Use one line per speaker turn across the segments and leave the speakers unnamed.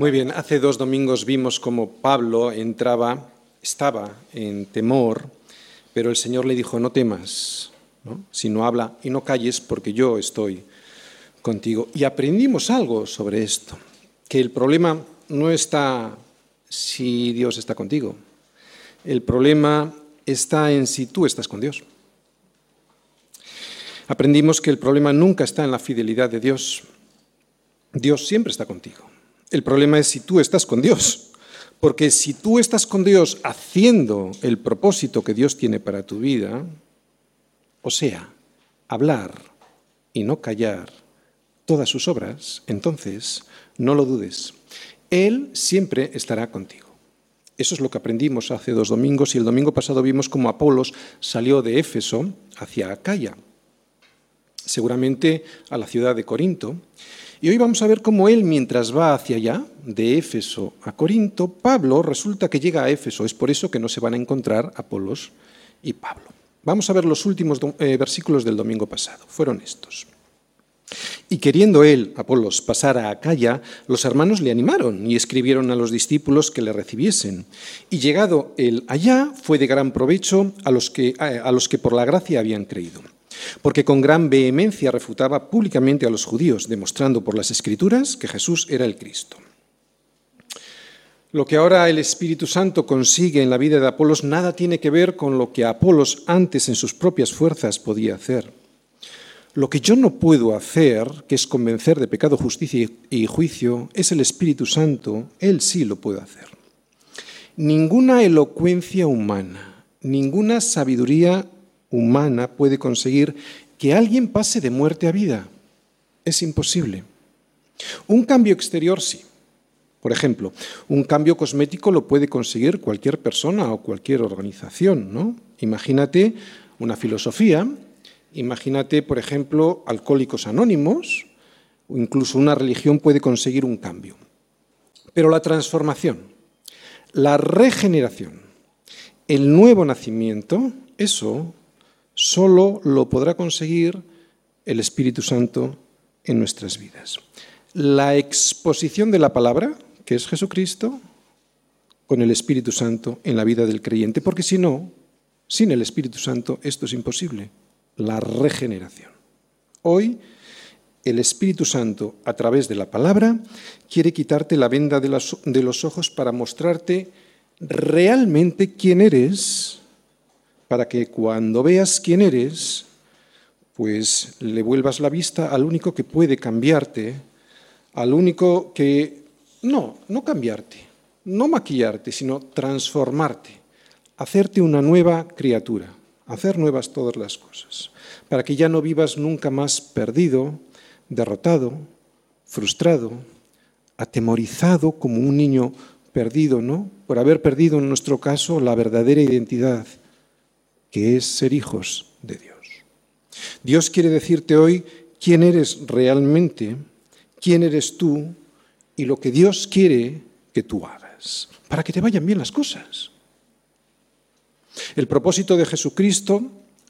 Muy bien, hace dos domingos vimos cómo Pablo entraba, estaba en temor, pero el Señor le dijo, no temas, no habla y no calles porque yo estoy contigo. Y aprendimos algo sobre esto, que el problema no está si Dios está contigo, el problema está en si tú estás con Dios. Aprendimos que el problema nunca está en la fidelidad de Dios, Dios siempre está contigo. El problema es si tú estás con Dios. Porque si tú estás con Dios haciendo el propósito que Dios tiene para tu vida, o sea, hablar y no callar todas sus obras, entonces no lo dudes. Él siempre estará contigo. Eso es lo que aprendimos hace dos domingos y el domingo pasado vimos cómo Apolos salió de Éfeso hacia Acaya, seguramente a la ciudad de Corinto, y hoy vamos a ver cómo él, mientras va hacia allá, de Éfeso a Corinto, Pablo resulta que llega a Éfeso. Es por eso que no se van a encontrar Apolos y Pablo. Vamos a ver los últimos eh, versículos del domingo pasado. Fueron estos. Y queriendo él, Apolos, pasar a Acaya, los hermanos le animaron y escribieron a los discípulos que le recibiesen. Y llegado él allá, fue de gran provecho a los que, a los que por la gracia habían creído porque con gran vehemencia refutaba públicamente a los judíos, demostrando por las escrituras que Jesús era el Cristo. Lo que ahora el Espíritu Santo consigue en la vida de Apolos nada tiene que ver con lo que Apolos antes en sus propias fuerzas podía hacer. Lo que yo no puedo hacer, que es convencer de pecado, justicia y juicio, es el Espíritu Santo, Él sí lo puede hacer. Ninguna elocuencia humana, ninguna sabiduría humana puede conseguir que alguien pase de muerte a vida. Es imposible. Un cambio exterior sí. Por ejemplo, un cambio cosmético lo puede conseguir cualquier persona o cualquier organización, ¿no? Imagínate una filosofía, imagínate, por ejemplo, alcohólicos anónimos, o incluso una religión puede conseguir un cambio. Pero la transformación, la regeneración, el nuevo nacimiento, eso solo lo podrá conseguir el Espíritu Santo en nuestras vidas. La exposición de la palabra, que es Jesucristo, con el Espíritu Santo en la vida del creyente, porque si no, sin el Espíritu Santo esto es imposible, la regeneración. Hoy el Espíritu Santo, a través de la palabra, quiere quitarte la venda de los, ojos para mostrarte realmente quién eres para que cuando veas quién eres, pues le vuelvas la vista al único que puede cambiarte, al único que, no, no cambiarte, no maquillarte, sino transformarte, hacerte una nueva criatura, hacer nuevas todas las cosas, para que ya no vivas nunca más perdido, derrotado, frustrado, atemorizado como un niño perdido, ¿no? Por haber perdido en nuestro caso la verdadera identidad que es ser hijos de Dios. Dios quiere decirte hoy quién eres realmente, quién eres tú y lo que Dios quiere que tú hagas, para que te vayan bien las cosas. El propósito de Jesucristo,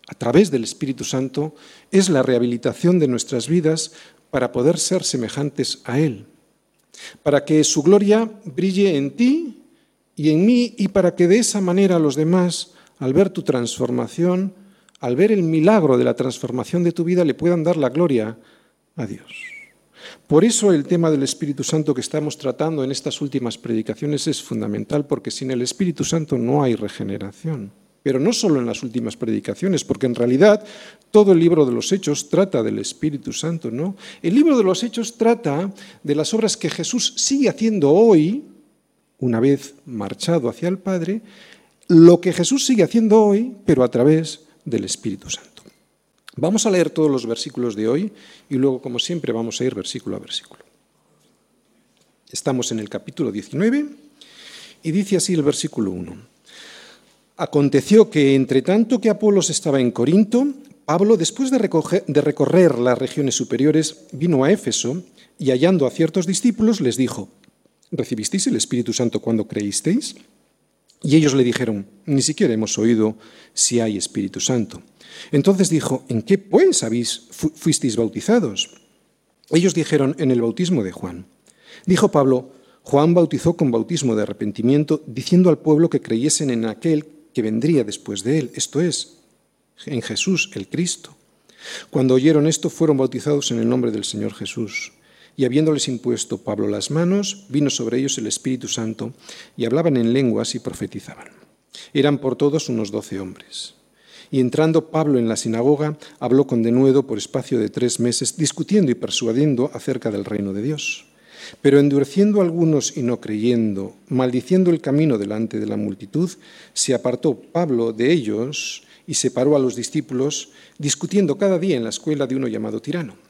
a través del Espíritu Santo, es la rehabilitación de nuestras vidas para poder ser semejantes a Él, para que su gloria brille en ti y en mí y para que de esa manera los demás al ver tu transformación, al ver el milagro de la transformación de tu vida, le puedan dar la gloria a Dios. Por eso el tema del Espíritu Santo que estamos tratando en estas últimas predicaciones es fundamental, porque sin el Espíritu Santo no hay regeneración. Pero no solo en las últimas predicaciones, porque en realidad todo el libro de los Hechos trata del Espíritu Santo, ¿no? El libro de los Hechos trata de las obras que Jesús sigue haciendo hoy, una vez marchado hacia el Padre, lo que Jesús sigue haciendo hoy, pero a través del Espíritu Santo. Vamos a leer todos los versículos de hoy y luego, como siempre, vamos a ir versículo a versículo. Estamos en el capítulo 19 y dice así el versículo 1. Aconteció que entre tanto que Apolos estaba en Corinto, Pablo, después de, recorrer las regiones superiores, vino a Éfeso y hallando a ciertos discípulos les dijo, ¿recibisteis el Espíritu Santo cuando creísteis? Y ellos le dijeron, ni siquiera hemos oído si hay Espíritu Santo. Entonces dijo, ¿en qué pues habéis, fuisteis bautizados? Ellos dijeron, en el bautismo de Juan. Dijo Pablo, Juan bautizó con bautismo de arrepentimiento, diciendo al pueblo que creyesen en aquel que vendría después de él, esto es, en Jesús el Cristo. Cuando oyeron esto, fueron bautizados en el nombre del Señor Jesús. Y habiéndoles impuesto Pablo las manos, vino sobre ellos el Espíritu Santo, y hablaban en lenguas y profetizaban. Eran por todos unos doce hombres. Y entrando Pablo en la sinagoga, habló con denuedo por espacio de tres meses, discutiendo y persuadiendo acerca del reino de Dios. Pero endureciendo algunos y no creyendo, maldiciendo el camino delante de la multitud, se apartó Pablo de ellos y separó a los discípulos, discutiendo cada día en la escuela de uno llamado tirano.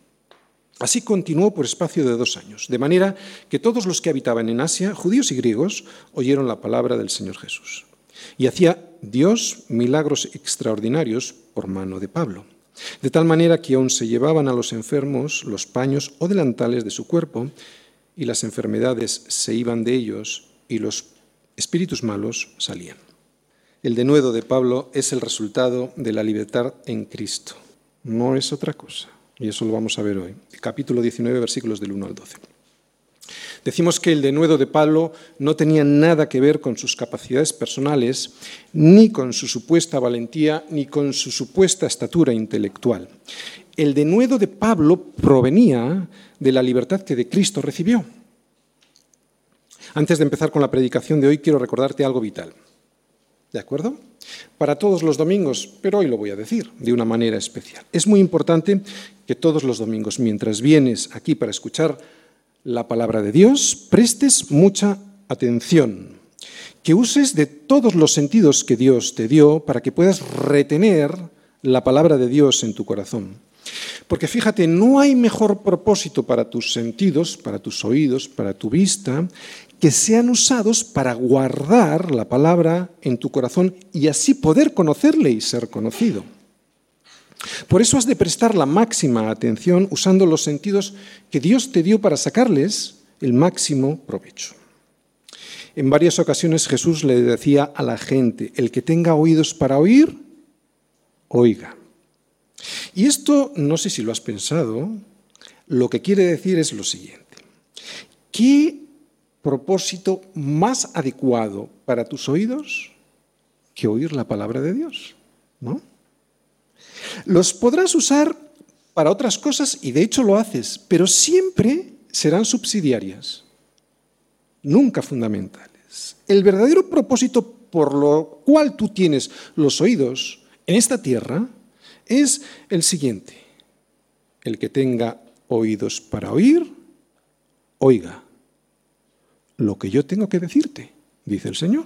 Así continuó por espacio de dos años, de manera que todos los que habitaban en Asia, judíos y griegos, oyeron la palabra del Señor Jesús. Y hacía Dios milagros extraordinarios por mano de Pablo, de tal manera que aún se llevaban a los enfermos los paños o delantales de su cuerpo, y las enfermedades se iban de ellos y los espíritus malos salían. El denuedo de Pablo es el resultado de la libertad en Cristo, no es otra cosa. Y eso lo vamos a ver hoy. Capítulo 19, versículos del 1 al 12. Decimos que el denuedo de Pablo no tenía nada que ver con sus capacidades personales, ni con su supuesta valentía, ni con su supuesta estatura intelectual. El denuedo de Pablo provenía de la libertad que de Cristo recibió. Antes de empezar con la predicación de hoy, quiero recordarte algo vital. ¿De acuerdo? Para todos los domingos, pero hoy lo voy a decir de una manera especial. Es muy importante que todos los domingos, mientras vienes aquí para escuchar la palabra de Dios, prestes mucha atención, que uses de todos los sentidos que Dios te dio para que puedas retener la palabra de Dios en tu corazón. Porque fíjate, no hay mejor propósito para tus sentidos, para tus oídos, para tu vista, que sean usados para guardar la palabra en tu corazón y así poder conocerle y ser conocido. Por eso has de prestar la máxima atención usando los sentidos que Dios te dio para sacarles el máximo provecho. En varias ocasiones Jesús le decía a la gente, el que tenga oídos para oír, oiga. Y esto, no sé si lo has pensado, lo que quiere decir es lo siguiente. ¿Qué propósito más adecuado para tus oídos que oír la palabra de Dios? ¿No? Los podrás usar para otras cosas y de hecho lo haces, pero siempre serán subsidiarias, nunca fundamentales. El verdadero propósito por lo cual tú tienes los oídos en esta tierra es el siguiente. El que tenga oídos para oír, oiga lo que yo tengo que decirte, dice el Señor.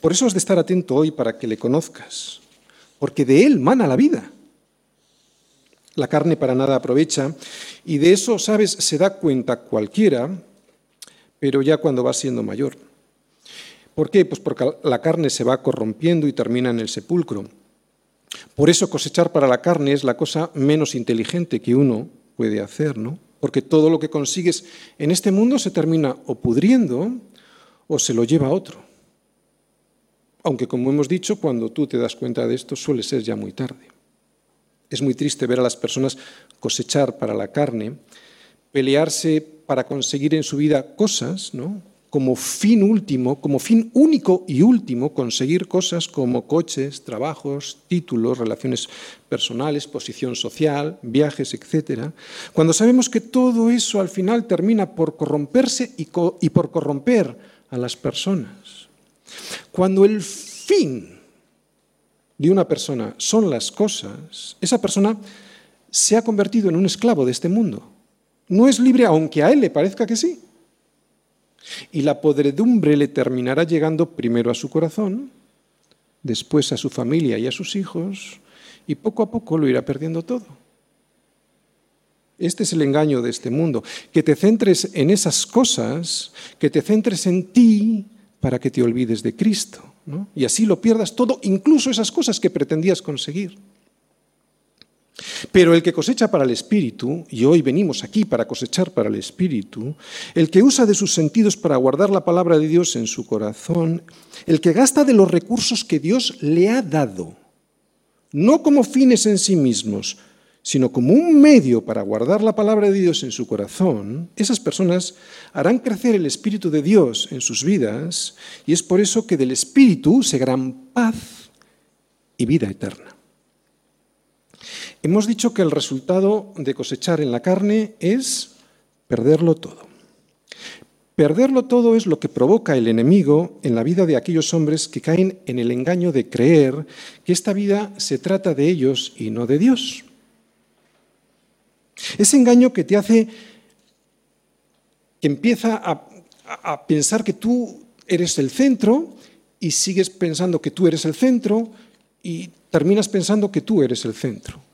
Por eso has de estar atento hoy para que le conozcas, porque de él mana la vida. La carne para nada aprovecha y de eso, sabes, se da cuenta cualquiera, pero ya cuando va siendo mayor. ¿Por qué? Pues porque la carne se va corrompiendo y termina en el sepulcro. Por eso cosechar para la carne es la cosa menos inteligente que uno puede hacer, ¿no? Porque todo lo que consigues en este mundo se termina o pudriendo o se lo lleva a otro. Aunque, como hemos dicho, cuando tú te das cuenta de esto suele ser ya muy tarde. Es muy triste ver a las personas cosechar para la carne, pelearse para conseguir en su vida cosas, ¿no? Como fin último, como fin único y último, conseguir cosas como coches, trabajos, títulos, relaciones personales, posición social, viajes, etc., cuando sabemos que todo eso al final termina por corromperse y, y por corromper a las personas. Cuando el fin de una persona son las cosas, esa persona se ha convertido en un esclavo de este mundo. No es libre aunque a él le parezca que sí. Y la podredumbre le terminará llegando primero a su corazón, después a su familia y a sus hijos, y poco a poco lo irá perdiendo todo. Este es el engaño de este mundo, que te centres en esas cosas, que te centres en ti para que te olvides de Cristo. y así lo pierdas todo, incluso esas cosas que pretendías conseguir. Pero el que cosecha para el Espíritu, y hoy venimos aquí para cosechar para el Espíritu, el que usa de sus sentidos para guardar la palabra de Dios en su corazón, el que gasta de los recursos que Dios le ha dado, no como fines en sí mismos, sino como un medio para guardar la palabra de Dios en su corazón, esas personas harán crecer el Espíritu de Dios en sus vidas y es por eso que del Espíritu segarán paz y vida eterna. Hemos dicho que el resultado de cosechar en la carne es perderlo todo. Perderlo todo es lo que provoca el enemigo en la vida de aquellos hombres que caen en el engaño de creer que esta vida se trata de ellos y no de Dios. Ese engaño que te hace, que empieza a, a pensar que tú eres el centro y sigues pensando que tú eres el centro y terminas pensando que tú eres el centro.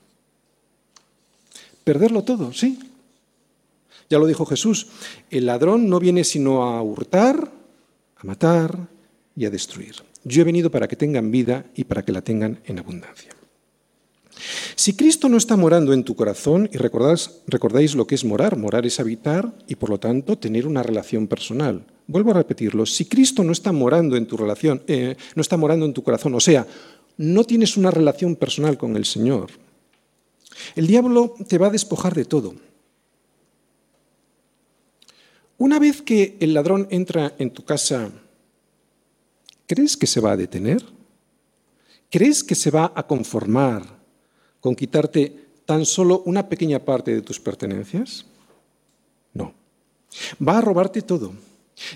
Perderlo todo, sí. Ya lo dijo Jesús, el ladrón no viene sino a hurtar, a matar y a destruir. Yo he venido para que tengan vida y para que la tengan en abundancia. Si Cristo no está morando en tu corazón, y recordáis, recordáis lo que es morar, morar es habitar y por lo tanto tener una relación personal. Vuelvo a repetirlo, si Cristo no está morando en tu relación, eh, no está morando en tu corazón, o sea, no tienes una relación personal con el Señor, el diablo te va a despojar de todo. Una vez que el ladrón entra en tu casa, ¿crees que se va a detener? ¿Crees que se va a conformar con quitarte tan solo una pequeña parte de tus pertenencias? No. Va a robarte todo.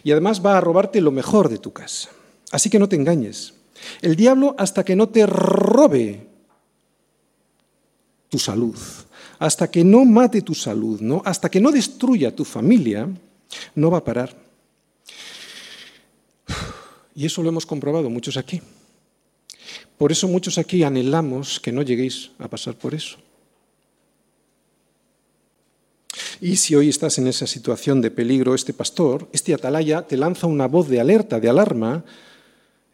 Y además va a robarte lo mejor de tu casa. Así que no te engañes. El diablo, hasta que no te robe tu salud, hasta que no mate tu salud, ¿no? hasta que no destruya tu familia, no va a parar. Y eso lo hemos comprobado muchos aquí. Por eso muchos aquí anhelamos que no lleguéis a pasar por eso. Y si hoy estás en esa situación de peligro, este pastor, este atalaya, te lanza una voz de alerta, de alarma,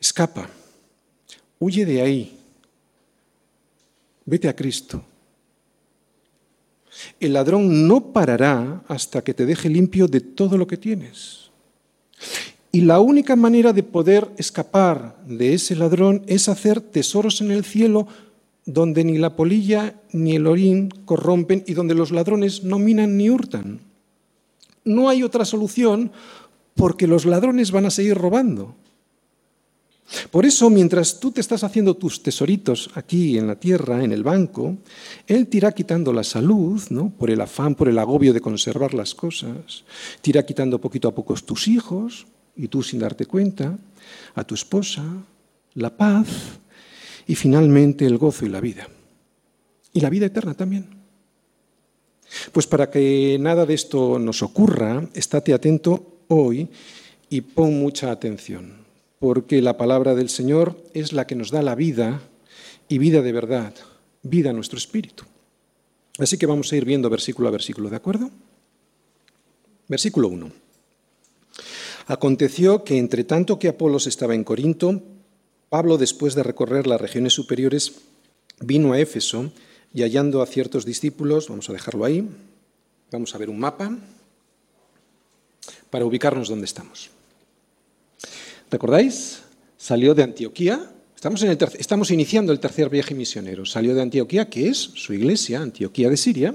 escapa, huye de ahí, vete a Cristo. El ladrón no parará hasta que te deje limpio de todo lo que tienes. Y la única manera de poder escapar de ese ladrón es hacer tesoros en el cielo donde ni la polilla ni el orín corrompen y donde los ladrones no minan ni hurtan. No hay otra solución porque los ladrones van a seguir robando. Por eso, mientras tú te estás haciendo tus tesoritos aquí en la tierra, en el banco, Él te irá quitando la salud, ¿no? por el afán, por el agobio de conservar las cosas, te irá quitando poquito a poco tus hijos, y tú sin darte cuenta, a tu esposa, la paz y finalmente el gozo y la vida. Y la vida eterna también. Pues para que nada de esto nos ocurra, estate atento hoy y pon mucha atención, porque la palabra del Señor es la que nos da la vida y vida de verdad, vida a nuestro espíritu. Así que vamos a ir viendo versículo a versículo, ¿de acuerdo? Versículo 1. Aconteció que entre tanto que Apolos estaba en Corinto, Pablo, después de recorrer las regiones superiores, vino a Éfeso y hallando a ciertos discípulos, vamos a dejarlo ahí, vamos a ver un mapa para ubicarnos donde estamos. ¿Recordáis? Salió de Antioquía, Estamos, iniciando el tercer viaje misionero. Salió de Antioquía, que es su iglesia, Antioquía de Siria.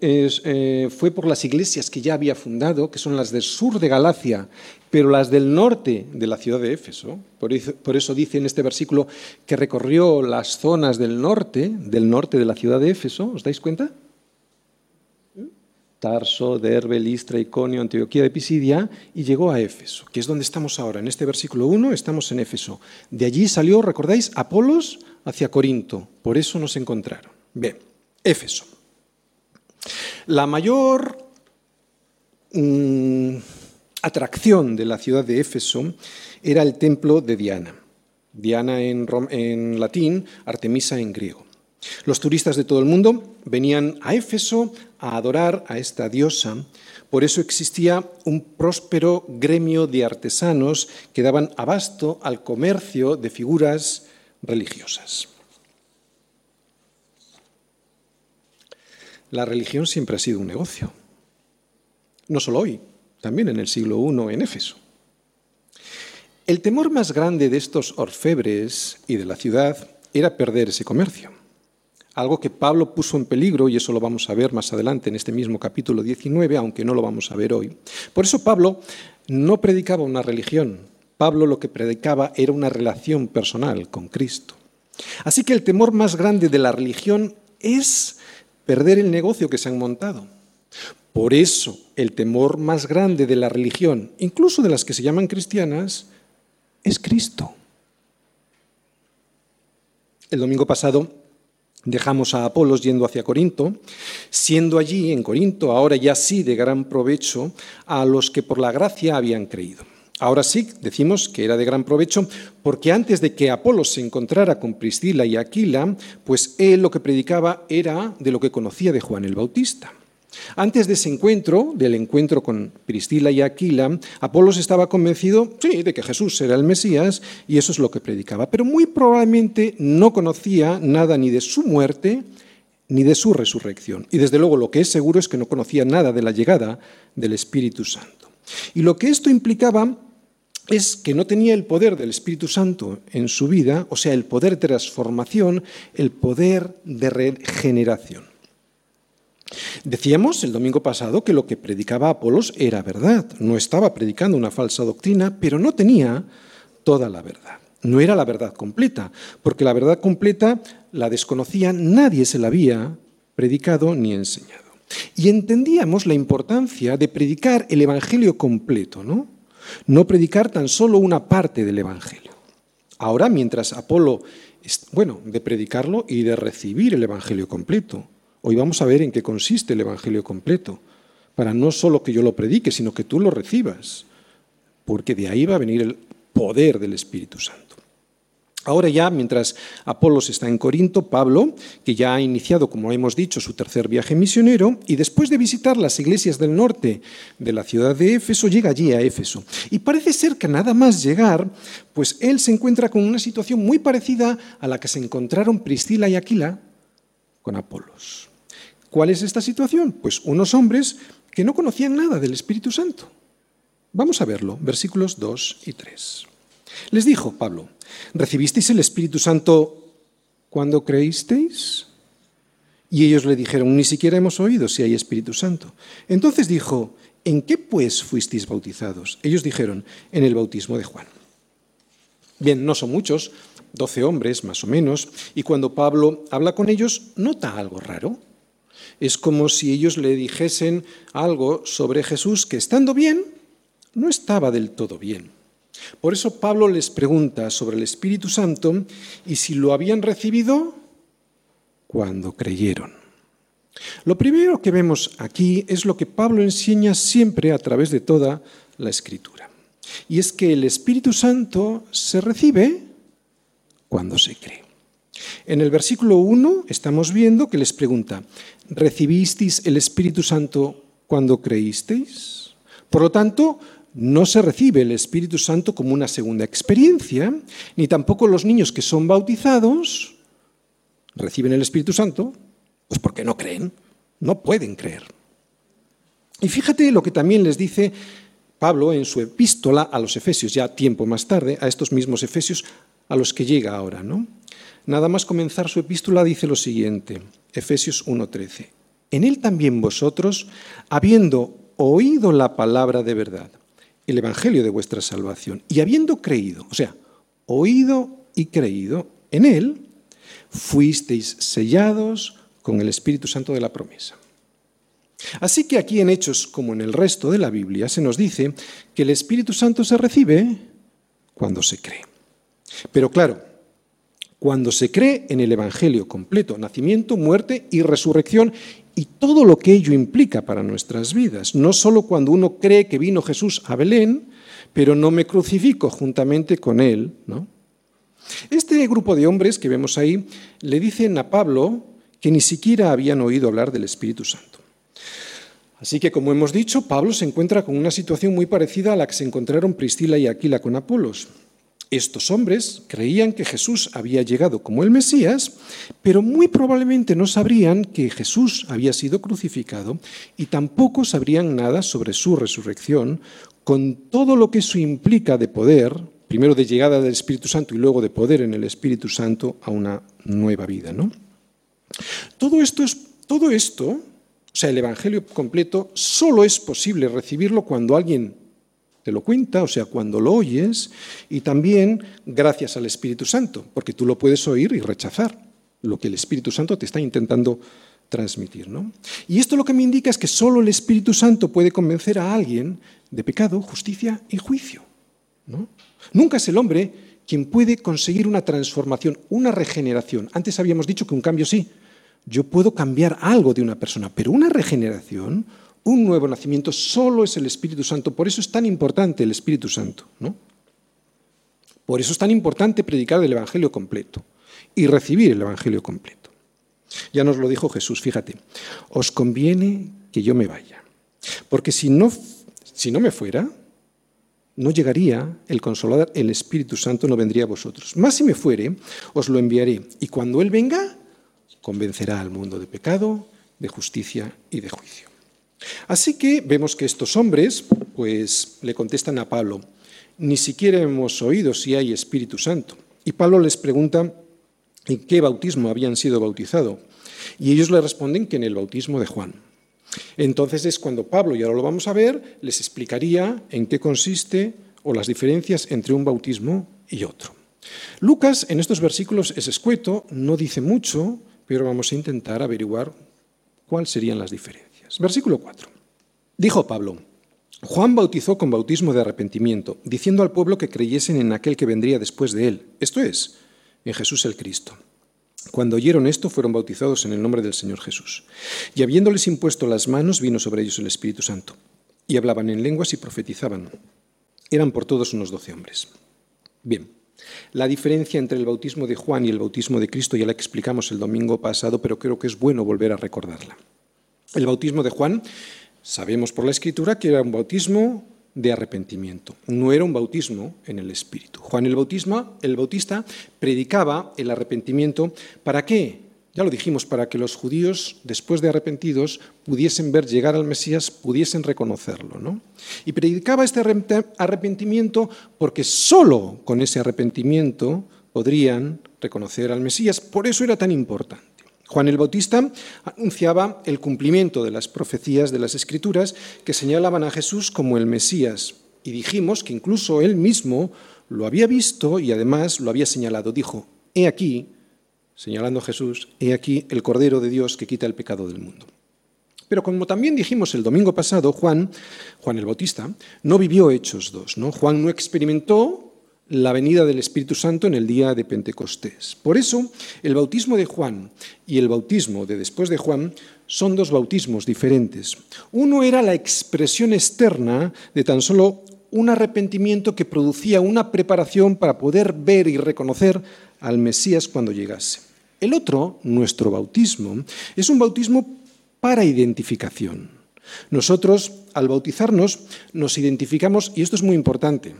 Eh, fue por las iglesias que ya había fundado, que son las del sur de Galacia, pero las del norte de la ciudad de Éfeso. Por eso, por eso dice en este versículo que recorrió las zonas del norte, del norte de la ciudad de Éfeso. ¿Os dais cuenta? Tarso, Derbe, Listra, Iconio, Antioquía de y llegó a Éfeso, que es donde estamos ahora. En este versículo 1 estamos en Éfeso. De allí salió, recordáis, Apolos hacia Corinto. Por eso nos encontraron. Bien, Éfeso. La mayor mm, atracción de la ciudad de Éfeso era el templo de Diana. Diana en, en latín, Artemisa en griego. Los turistas de todo el mundo venían a Éfeso a adorar a esta diosa. Por eso existía un próspero gremio de artesanos que daban abasto al comercio de figuras religiosas. La religión siempre ha sido un negocio. No solo hoy, también en el siglo I en Éfeso. El temor más grande de estos orfebres y de la ciudad era perder ese comercio algo que Pablo puso en peligro, y eso lo vamos a ver más adelante en este mismo capítulo 19, aunque no lo vamos a ver hoy. Por eso Pablo no predicaba una religión, Pablo lo que predicaba era una relación personal con Cristo. Así que el temor más grande de la religión es perder el negocio que se han montado. Por eso el temor más grande de la religión, incluso de las que se llaman cristianas, es Cristo. El domingo pasado Dejamos a Apolos yendo hacia Corinto, siendo allí en Corinto, ahora ya sí de gran provecho a los que por la gracia habían creído. Ahora sí, decimos que era de gran provecho, porque antes de que Apolos se encontrara con Priscila y Aquila, pues él lo que predicaba era de lo que conocía de Juan el Bautista. Antes de ese encuentro, del encuentro con Priscila y Aquila, Apolos estaba convencido, sí, de que Jesús era el Mesías y eso es lo que predicaba, pero muy probablemente no conocía nada ni de su muerte ni de su resurrección. Y desde luego lo que es seguro es que no conocía nada de la llegada del Espíritu Santo. Y lo que esto implicaba es que no tenía el poder del Espíritu Santo en su vida, o sea, el poder de transformación, el poder de regeneración. Decíamos el domingo pasado que lo que predicaba Apolos era verdad, no estaba predicando una falsa doctrina, pero no tenía toda la verdad. No era la verdad completa, porque la verdad completa la desconocía, nadie se la había predicado ni enseñado. Y entendíamos la importancia de predicar el Evangelio completo, ¿no? No predicar tan solo una parte del Evangelio. Ahora, mientras Apolo, bueno, de predicarlo y de recibir el Evangelio completo, Hoy vamos a ver en qué consiste el Evangelio completo, para no solo que yo lo predique, sino que tú lo recibas, porque de ahí va a venir el poder del Espíritu Santo. Ahora ya, mientras Apolos está en Corinto, Pablo, que ya ha iniciado, como hemos dicho, su tercer viaje misionero, y después de visitar las iglesias del norte de la ciudad de Éfeso, llega allí a Éfeso. Y parece ser que nada más llegar, pues él se encuentra con una situación muy parecida a la que se encontraron Priscila y Aquila con Apolos. ¿Cuál es esta situación? Pues unos hombres que no conocían nada del Espíritu Santo. Vamos a verlo, versículos 2 y 3. Les dijo Pablo, ¿recibisteis el Espíritu Santo cuando creísteis? Y ellos le dijeron, ni siquiera hemos oído si hay Espíritu Santo. Entonces dijo, ¿en qué pues fuisteis bautizados? Ellos dijeron, en el bautismo de Juan. Bien, no son muchos, doce hombres más o menos, y cuando Pablo habla con ellos, nota algo raro. Es como si ellos le dijesen algo sobre Jesús que estando bien, no estaba del todo bien. Por eso Pablo les pregunta sobre el Espíritu Santo y si lo habían recibido cuando creyeron. Lo primero que vemos aquí es lo que Pablo enseña siempre a través de toda la Escritura. Y es que el Espíritu Santo se recibe cuando se cree. En el versículo 1 estamos viendo que les pregunta, ¿recibisteis el Espíritu Santo cuando creísteis? Por lo tanto, no se recibe el Espíritu Santo como una segunda experiencia, ni tampoco los niños que son bautizados reciben el Espíritu Santo, pues porque no creen, no pueden creer. Y fíjate lo que también les dice Pablo en su epístola a los Efesios, ya tiempo más tarde, a estos mismos Efesios a los que llega ahora, ¿no? Nada más comenzar su epístola dice lo siguiente, Efesios 1:13. En él también vosotros, habiendo oído la palabra de verdad, el evangelio de vuestra salvación, y habiendo creído, o sea, oído y creído en él, fuisteis sellados con el Espíritu Santo de la promesa. Así que aquí en Hechos, como en el resto de la Biblia, se nos dice que el Espíritu Santo se recibe cuando se cree. Pero claro, cuando se cree en el Evangelio completo, nacimiento, muerte y resurrección y todo lo que ello implica para nuestras vidas. No solo cuando uno cree que vino Jesús a Belén, pero no me crucifico juntamente con él, ¿no? Este grupo de hombres que vemos ahí le dicen a Pablo que ni siquiera habían oído hablar del Espíritu Santo. Así que, como hemos dicho, Pablo se encuentra con una situación muy parecida a la que se encontraron Priscila y Aquila con Apolos. Estos hombres creían que Jesús había llegado como el Mesías, pero muy probablemente no sabrían que Jesús había sido crucificado y tampoco sabrían nada sobre su resurrección, con todo lo que eso implica de poder, primero de llegada del Espíritu Santo y luego de poder en el Espíritu Santo a una nueva vida. ¿no? Todo esto es todo esto, o sea, el Evangelio completo, solo es posible recibirlo cuando alguien te lo cuenta, o sea, cuando lo oyes, y también gracias al Espíritu Santo, porque tú lo puedes oír y rechazar lo que el Espíritu Santo te está intentando transmitir. ¿no? Y esto lo que me indica es que solo el Espíritu Santo puede convencer a alguien de pecado, justicia y juicio. ¿no? Nunca es el hombre quien puede conseguir una transformación, una regeneración. Antes habíamos dicho que un cambio sí, yo puedo cambiar algo de una persona, pero una regeneración, un nuevo nacimiento solo es el Espíritu Santo. Por eso es tan importante el Espíritu Santo. ¿no? Por eso es tan importante predicar el Evangelio completo y recibir el Evangelio completo. Ya nos lo dijo Jesús, fíjate, os conviene que yo me vaya, porque si no, si no me fuera, no llegaría el consolador, el Espíritu Santo no vendría a vosotros. Más si me fuere, os lo enviaré, y cuando Él venga, convencerá al mundo de pecado, de justicia y de juicio. Así que vemos que estos hombres, pues le contestan a Pablo, ni siquiera hemos oído si hay Espíritu Santo. Y Pablo les pregunta en qué bautismo habían sido bautizados. Y ellos le responden que en el bautismo de Juan. Entonces es cuando Pablo, y ahora lo vamos a ver, les explicaría en qué consiste o las diferencias entre un bautismo y otro. Lucas en estos versículos es escueto, no dice mucho, pero vamos a intentar averiguar cuáles serían las diferencias. Versículo 4. Dijo Pablo, Juan bautizó con bautismo de arrepentimiento, diciendo al pueblo que creyesen en aquel que vendría después de él, esto es, en Jesús el Cristo. Cuando oyeron esto, fueron bautizados en el nombre del Señor Jesús. Y habiéndoles impuesto las manos, vino sobre ellos el Espíritu Santo. Y hablaban en lenguas y profetizaban. Eran por todos unos doce hombres. Bien, la diferencia entre el bautismo de Juan y el bautismo de Cristo ya la explicamos el domingo pasado, pero creo que es bueno volver a recordarla. El bautismo de Juan, sabemos por la Escritura que era un bautismo de arrepentimiento. No era un bautismo en el Espíritu. Juan el, el Bautista predicaba el arrepentimiento. ¿Para qué? Ya lo dijimos, para que los judíos, después de arrepentidos, pudiesen ver llegar al Mesías, pudiesen reconocerlo. ¿no? Y predicaba este arrepentimiento porque solo con ese arrepentimiento podrían reconocer al Mesías. Por eso era tan importante. Juan el Bautista anunciaba el cumplimiento de las profecías de las Escrituras que señalaban a Jesús como el Mesías. Y dijimos que incluso él mismo lo había visto y además lo había señalado. Dijo, he aquí, señalando a Jesús, he aquí el Cordero de Dios que quita el pecado del mundo. Pero como también dijimos el domingo pasado, Juan, Juan el Bautista, no vivió Hechos 2. ¿no? Juan no experimentó la venida del Espíritu Santo en el día de Pentecostés. Por eso, el bautismo de Juan y el bautismo de después de Juan son dos bautismos diferentes. Uno era la expresión externa de tan solo un arrepentimiento que producía una preparación para poder ver y reconocer al Mesías cuando llegase. El otro, nuestro bautismo, es un bautismo para identificación. Nosotros, al bautizarnos, nos identificamos, y esto es muy importante,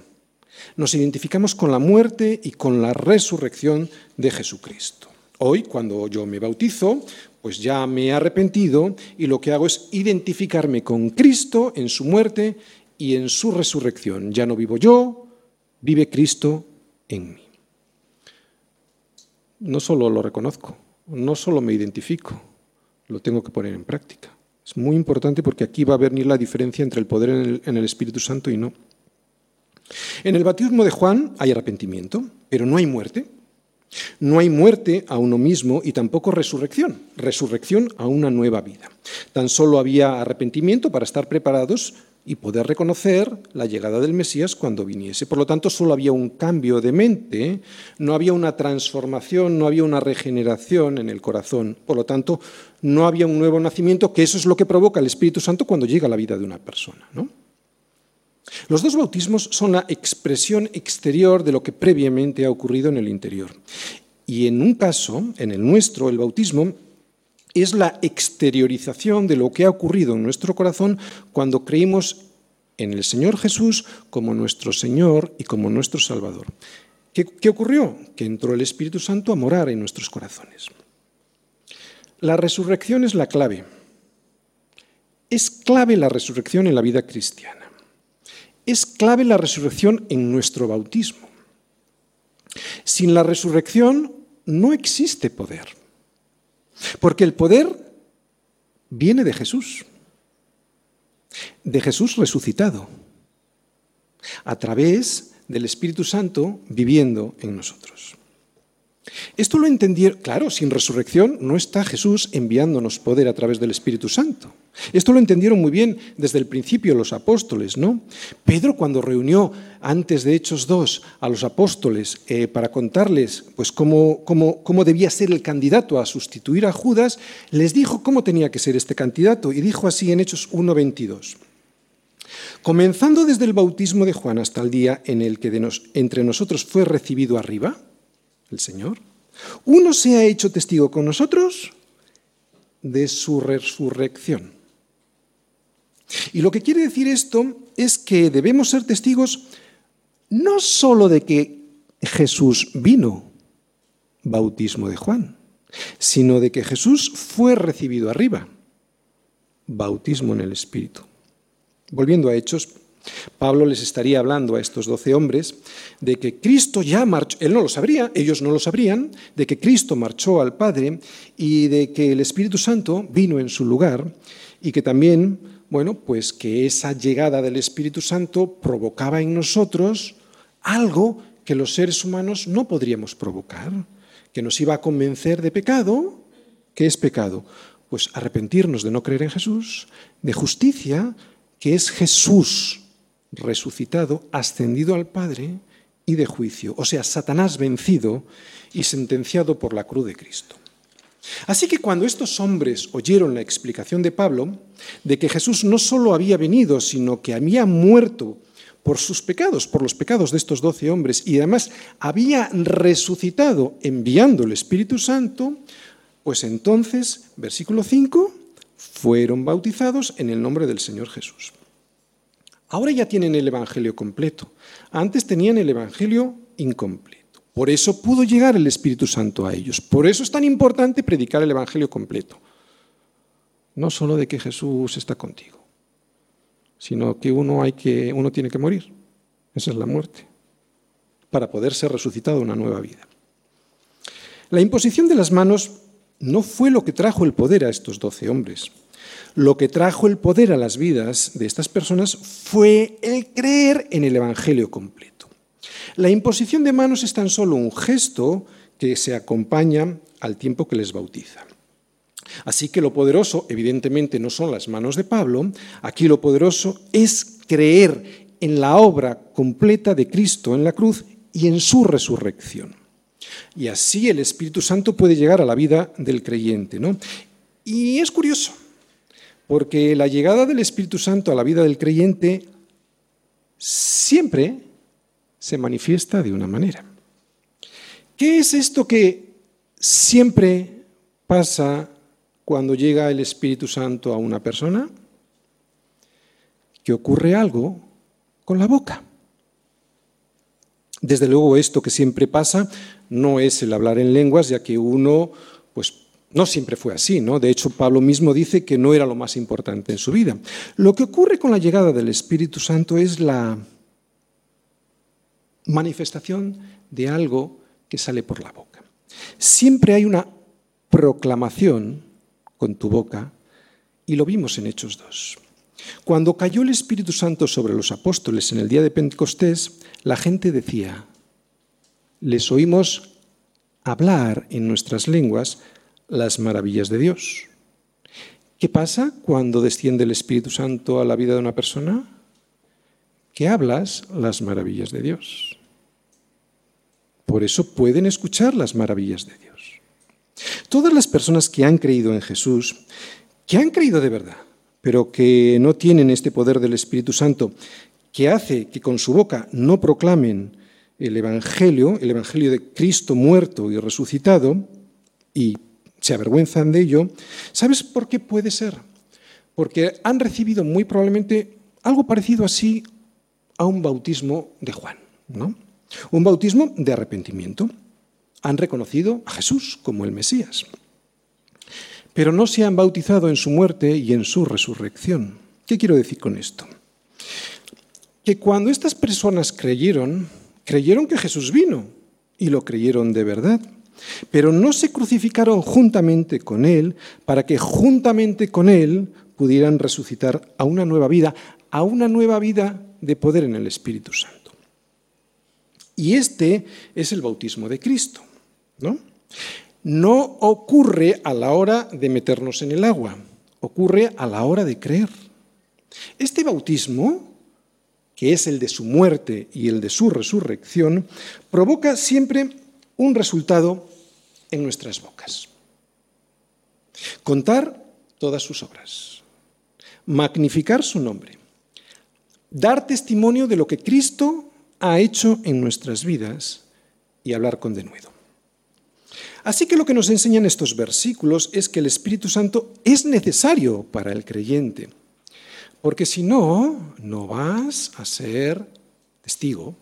nos identificamos con la muerte y con la resurrección de Jesucristo. Hoy, cuando yo me bautizo, pues ya me he arrepentido y lo que hago es identificarme con Cristo en su muerte y en su resurrección. Ya no vivo yo, vive Cristo en mí. No solo lo reconozco, no solo me identifico, lo tengo que poner en práctica. Es muy importante porque aquí va a venir la diferencia entre el poder en el, en el Espíritu Santo y no. En el bautismo de Juan hay arrepentimiento, pero no hay muerte. No hay muerte a uno mismo y tampoco resurrección, resurrección a una nueva vida. Tan solo había arrepentimiento para estar preparados y poder reconocer la llegada del Mesías cuando viniese. Por lo tanto, solo había un cambio de mente, no había una transformación, no había una regeneración en el corazón. Por lo tanto, no había un nuevo nacimiento, que eso es lo que provoca el Espíritu Santo cuando llega a la vida de una persona. ¿no? Los dos bautismos son la expresión exterior de lo que previamente ha ocurrido en el interior. Y en un caso, en el nuestro, el bautismo es la exteriorización de lo que ha ocurrido en nuestro corazón cuando creímos en el Señor Jesús como nuestro Señor y como nuestro Salvador. ¿Qué, ocurrió? Que entró el Espíritu Santo a morar en nuestros corazones. La resurrección es la clave. Es clave la resurrección en la vida cristiana. Es clave la resurrección en nuestro bautismo. Sin la resurrección no existe poder. Porque el poder viene de Jesús, de Jesús resucitado, a través del Espíritu Santo viviendo en nosotros. Esto lo entendieron, claro, sin resurrección no está Jesús enviándonos poder a través del Espíritu Santo. Esto lo entendieron muy bien desde el principio los apóstoles, ¿no? Pedro cuando reunió antes de Hechos 2 a los apóstoles eh, para contarles pues, cómo, cómo, cómo debía ser el candidato a sustituir a Judas, les dijo cómo tenía que ser este candidato y dijo así en Hechos 1.22. Comenzando desde el bautismo de Juan hasta el día en el que entre nosotros fue recibido arriba, el Señor, uno se ha hecho testigo con nosotros de su resurrección. Y lo que quiere decir esto es que debemos ser testigos no sólo de que Jesús vino, bautismo de Juan, sino de que Jesús fue recibido arriba, bautismo en el Espíritu. Volviendo a Hechos, Pablo les estaría hablando a estos doce hombres de que Cristo ya marchó, él no lo sabría, ellos no lo sabrían, de que Cristo marchó al Padre y de que el Espíritu Santo vino en su lugar y que también, bueno, pues que esa llegada del Espíritu Santo provocaba en nosotros algo que los seres humanos no podríamos provocar, que nos iba a convencer de pecado. ¿Qué es pecado? Pues arrepentirnos de no creer en Jesús, de justicia, que es Jesús resucitado, ascendido al Padre y de juicio, o sea, Satanás vencido y sentenciado por la cruz de Cristo. Así que cuando estos hombres oyeron la explicación de Pablo de que Jesús no solo había venido, sino que había muerto por sus pecados, por los pecados de estos doce hombres, y además había resucitado enviando el Espíritu Santo, pues entonces, versículo 5, fueron bautizados en el nombre del Señor Jesús. Ahora ya tienen el Evangelio completo. Antes tenían el Evangelio incompleto. Por eso pudo llegar el Espíritu Santo a ellos. Por eso es tan importante predicar el Evangelio completo. No solo de que Jesús está contigo, sino que uno, hay que, uno tiene que morir. Esa es la muerte. Para poder ser resucitado a una nueva vida. La imposición de las manos no fue lo que trajo el poder a estos doce hombres. Lo que trajo el poder a las vidas de estas personas fue el creer en el Evangelio completo. La imposición de manos es tan solo un gesto que se acompaña al tiempo que les bautiza. Así que lo poderoso, evidentemente, no son las manos de Pablo, aquí lo poderoso es creer en la obra completa de Cristo en la cruz y en su resurrección. Y así el Espíritu Santo puede llegar a la vida del creyente. ¿no? Y es curioso, porque la llegada del Espíritu Santo a la vida del creyente siempre se manifiesta de una manera. ¿Qué es esto que siempre pasa cuando llega el Espíritu Santo a una persona? Que ocurre algo con la boca. Desde luego esto que siempre pasa no es el hablar en lenguas, ya que uno no siempre fue así, ¿no? De hecho, Pablo mismo dice que no era lo más importante en su vida. Lo que ocurre con la llegada del Espíritu Santo es la manifestación de algo que sale por la boca. Siempre hay una proclamación con tu boca y lo vimos en Hechos 2. Cuando cayó el Espíritu Santo sobre los apóstoles en el día de Pentecostés, la gente decía, les oímos hablar en nuestras lenguas las maravillas de Dios. ¿Qué pasa cuando desciende el Espíritu Santo a la vida de una persona? Que hablas las maravillas de Dios. Por eso pueden escuchar las maravillas de Dios. Todas las personas que han creído en Jesús, que han creído de verdad, pero que no tienen este poder del Espíritu Santo, que hace que con su boca no proclamen el Evangelio, el Evangelio de Cristo muerto y resucitado, y se avergüenzan de ello, ¿sabes por qué puede ser? Porque han recibido muy probablemente algo parecido así a un bautismo de Juan, ¿no? Un bautismo de arrepentimiento. Han reconocido a Jesús como el Mesías, pero no se han bautizado en su muerte y en su resurrección. ¿Qué quiero decir con esto? Que cuando estas personas creyeron, creyeron que Jesús vino y lo creyeron de verdad, pero no se crucificaron juntamente con Él para que juntamente con Él pudieran resucitar a una nueva vida, a una nueva vida de poder en el Espíritu Santo. Y este es el bautismo de Cristo, ¿no? No ocurre a la hora de meternos en el agua, ocurre a la hora de creer. Este bautismo, que es el de su muerte y el de su resurrección, provoca siempre un resultado en nuestras bocas. Contar todas sus obras, magnificar su nombre, dar testimonio de lo que Cristo ha hecho en nuestras vidas y hablar con denuedo. Así que lo que nos enseñan estos versículos es que el Espíritu Santo es necesario para el creyente, porque si no, no vas a ser testigo.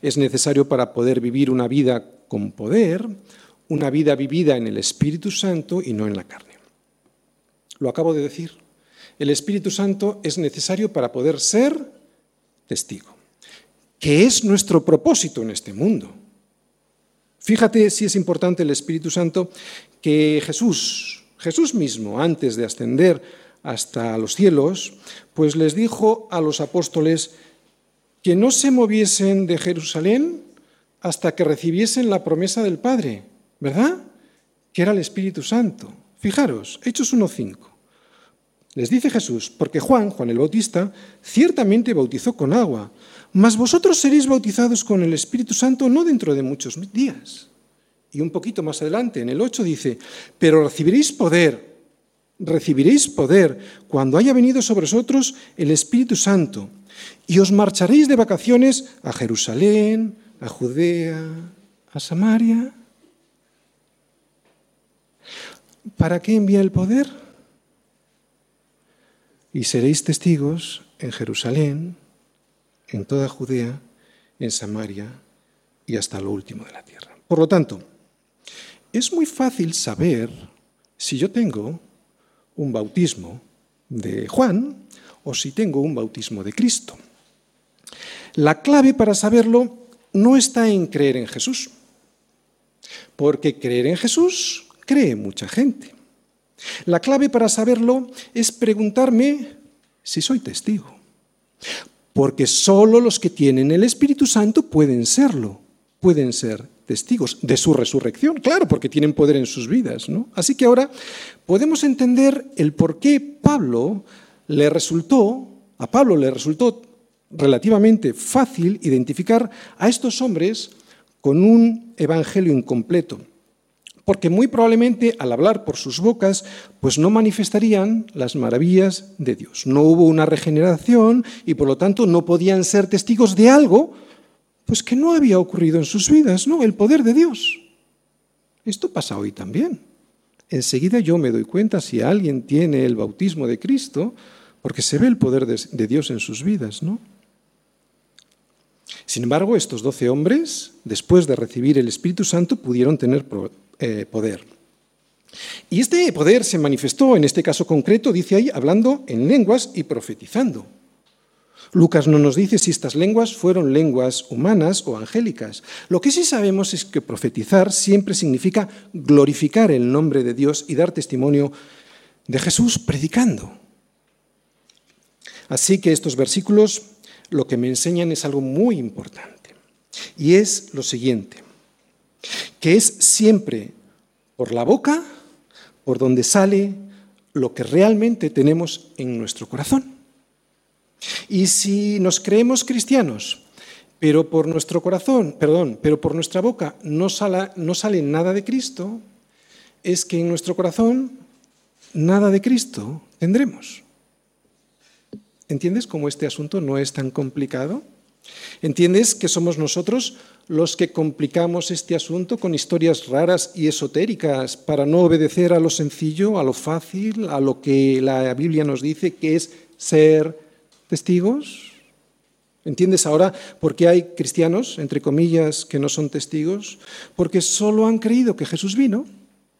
Es necesario para poder vivir una vida con poder, una vida vivida en el Espíritu Santo y no en la carne. Lo acabo de decir. El Espíritu Santo es necesario para poder ser testigo, que es nuestro propósito en este mundo. Fíjate si es importante el Espíritu Santo que Jesús, Jesús mismo, antes de ascender hasta los cielos, pues les dijo a los apóstoles que no se moviesen de Jerusalén hasta que recibiesen la promesa del Padre, ¿verdad? Que era el Espíritu Santo. Fijaros, Hechos 1.5. Les dice Jesús, porque Juan, Juan el Bautista, ciertamente bautizó con agua, mas vosotros seréis bautizados con el Espíritu Santo no dentro de muchos días. Y un poquito más adelante, en el 8 dice, pero recibiréis poder, recibiréis poder cuando haya venido sobre vosotros el Espíritu Santo, y os marcharéis de vacaciones a Jerusalén, a Judea, a Samaria. ¿Para qué envía el poder? Y seréis testigos en Jerusalén, en toda Judea, en Samaria y hasta lo último de la tierra. Por lo tanto, es muy fácil saber si yo tengo un bautismo de Juan o si tengo un bautismo de Cristo. La clave para saberlo no está en creer en Jesús, porque creer en Jesús cree mucha gente. La clave para saberlo es preguntarme si soy testigo porque solo los que tienen el Espíritu Santo pueden serlo, pueden ser testigos de su resurrección, claro, porque tienen poder en sus vidas. ¿no? Así que ahora podemos entender el por qué Pablo le resultó, a Pablo le resultó relativamente fácil identificar a estos hombres con un evangelio incompleto porque muy probablemente al hablar por sus bocas, pues no manifestarían las maravillas de Dios. No hubo una regeneración y por lo tanto no podían ser testigos de algo pues que no había ocurrido en sus vidas, ¿no? El poder de Dios. Esto pasa hoy también. Enseguida yo me doy cuenta si alguien tiene el bautismo de Cristo, porque se ve el poder de, Dios en sus vidas, ¿no? Sin embargo, estos doce hombres, después de recibir el Espíritu Santo, pudieron tener eh, poder. Y este poder se manifestó, en este caso concreto, dice ahí, hablando en lenguas y profetizando. Lucas no nos dice si estas lenguas fueron lenguas humanas o angélicas. Lo que sí sabemos es que profetizar siempre significa glorificar el nombre de Dios y dar testimonio de Jesús predicando. Así que estos versículos lo que me enseñan es algo muy importante. Y es lo siguiente que es siempre por la boca por donde sale lo que realmente tenemos en nuestro corazón. Y si nos creemos cristianos, pero por nuestro corazón, perdón, pero por nuestra boca no sale, no sale nada de Cristo, es que en nuestro corazón nada de Cristo tendremos. ¿Entiendes cómo este asunto no es tan complicado? ¿Entiendes que somos nosotros los que complicamos este asunto con historias raras y esotéricas para no obedecer a lo sencillo, a lo fácil, a lo que la Biblia nos dice que es ser testigos? ¿Entiendes ahora por qué hay cristianos, entre comillas, que no son testigos? Porque solo han creído que Jesús vino,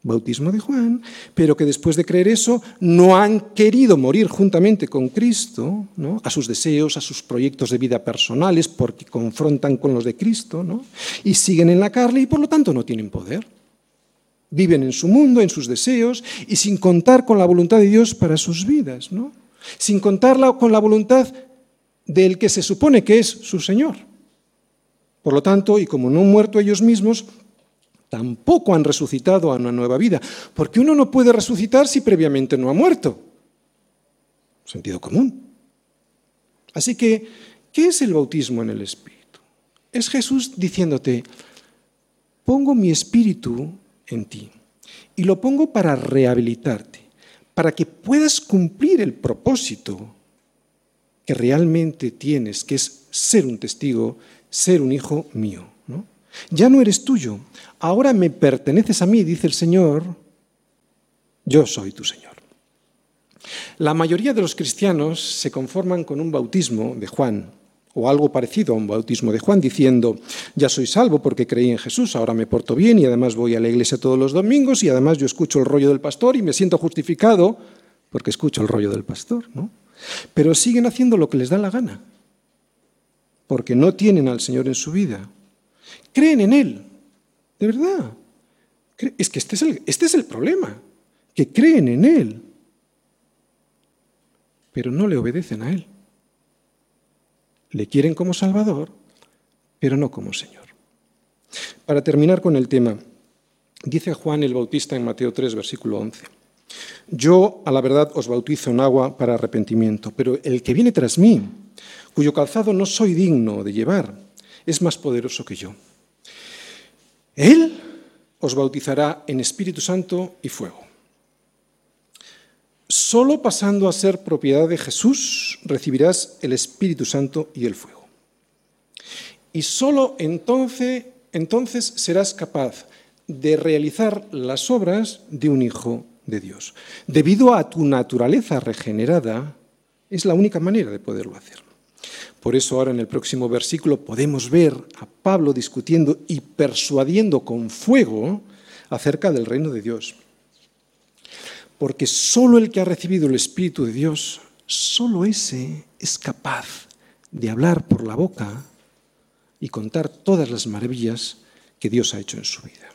bautismo de Juan, pero que después de creer eso no han querido morir juntamente con Cristo, a sus deseos, a sus proyectos de vida personales, porque confrontan con los de Cristo, ¿no? y siguen en la carne y por lo tanto no tienen poder. Viven en su mundo, en sus deseos, y sin contar con la voluntad de Dios para sus vidas, sin contar con la voluntad del que se supone que es su Señor. Por lo tanto, y como no han muerto ellos mismos, tampoco han resucitado a una nueva vida, porque uno no puede resucitar si previamente no ha muerto. Sentido común. Así que, ¿qué es el bautismo en el Espíritu? Es Jesús diciéndote, pongo mi Espíritu en ti y lo pongo para rehabilitarte, para que puedas cumplir el propósito que realmente tienes, que es ser un testigo, ser un hijo mío. Ya no eres tuyo, ahora me perteneces a mí, dice el Señor, yo soy tu Señor. La mayoría de los cristianos se conforman con un bautismo de Juan, o algo parecido a un bautismo de Juan, diciendo, ya soy salvo porque creí en Jesús, ahora me porto bien y además voy a la iglesia todos los domingos y además yo escucho el rollo del pastor y me siento justificado porque escucho el rollo del pastor, ¿no? Pero siguen haciendo lo que les da la gana, porque no tienen al Señor en su vida. Creen en Él, de verdad. Es que este es el, este es el problema, que creen en Él, pero no le obedecen a Él. Le quieren como Salvador, pero no como Señor. Para terminar con el tema, dice Juan el Bautista en Mateo 3, versículo 11. Yo, a la verdad, os bautizo en agua para arrepentimiento, pero el que viene tras mí, cuyo calzado no soy digno de llevar, es más poderoso que yo. Él os bautizará en Espíritu Santo y fuego. Solo pasando a ser propiedad de Jesús recibirás el Espíritu Santo y el fuego. Y solo entonces, entonces serás capaz de realizar las obras de un hijo de Dios. Debido a tu naturaleza regenerada, es la única manera de poderlo hacer. Por eso ahora en el próximo versículo podemos ver a Pablo discutiendo y persuadiendo con fuego acerca del reino de Dios. Porque solo el que ha recibido el Espíritu de Dios, solo ese es capaz de hablar por la boca y contar todas las maravillas que Dios ha hecho en su vida.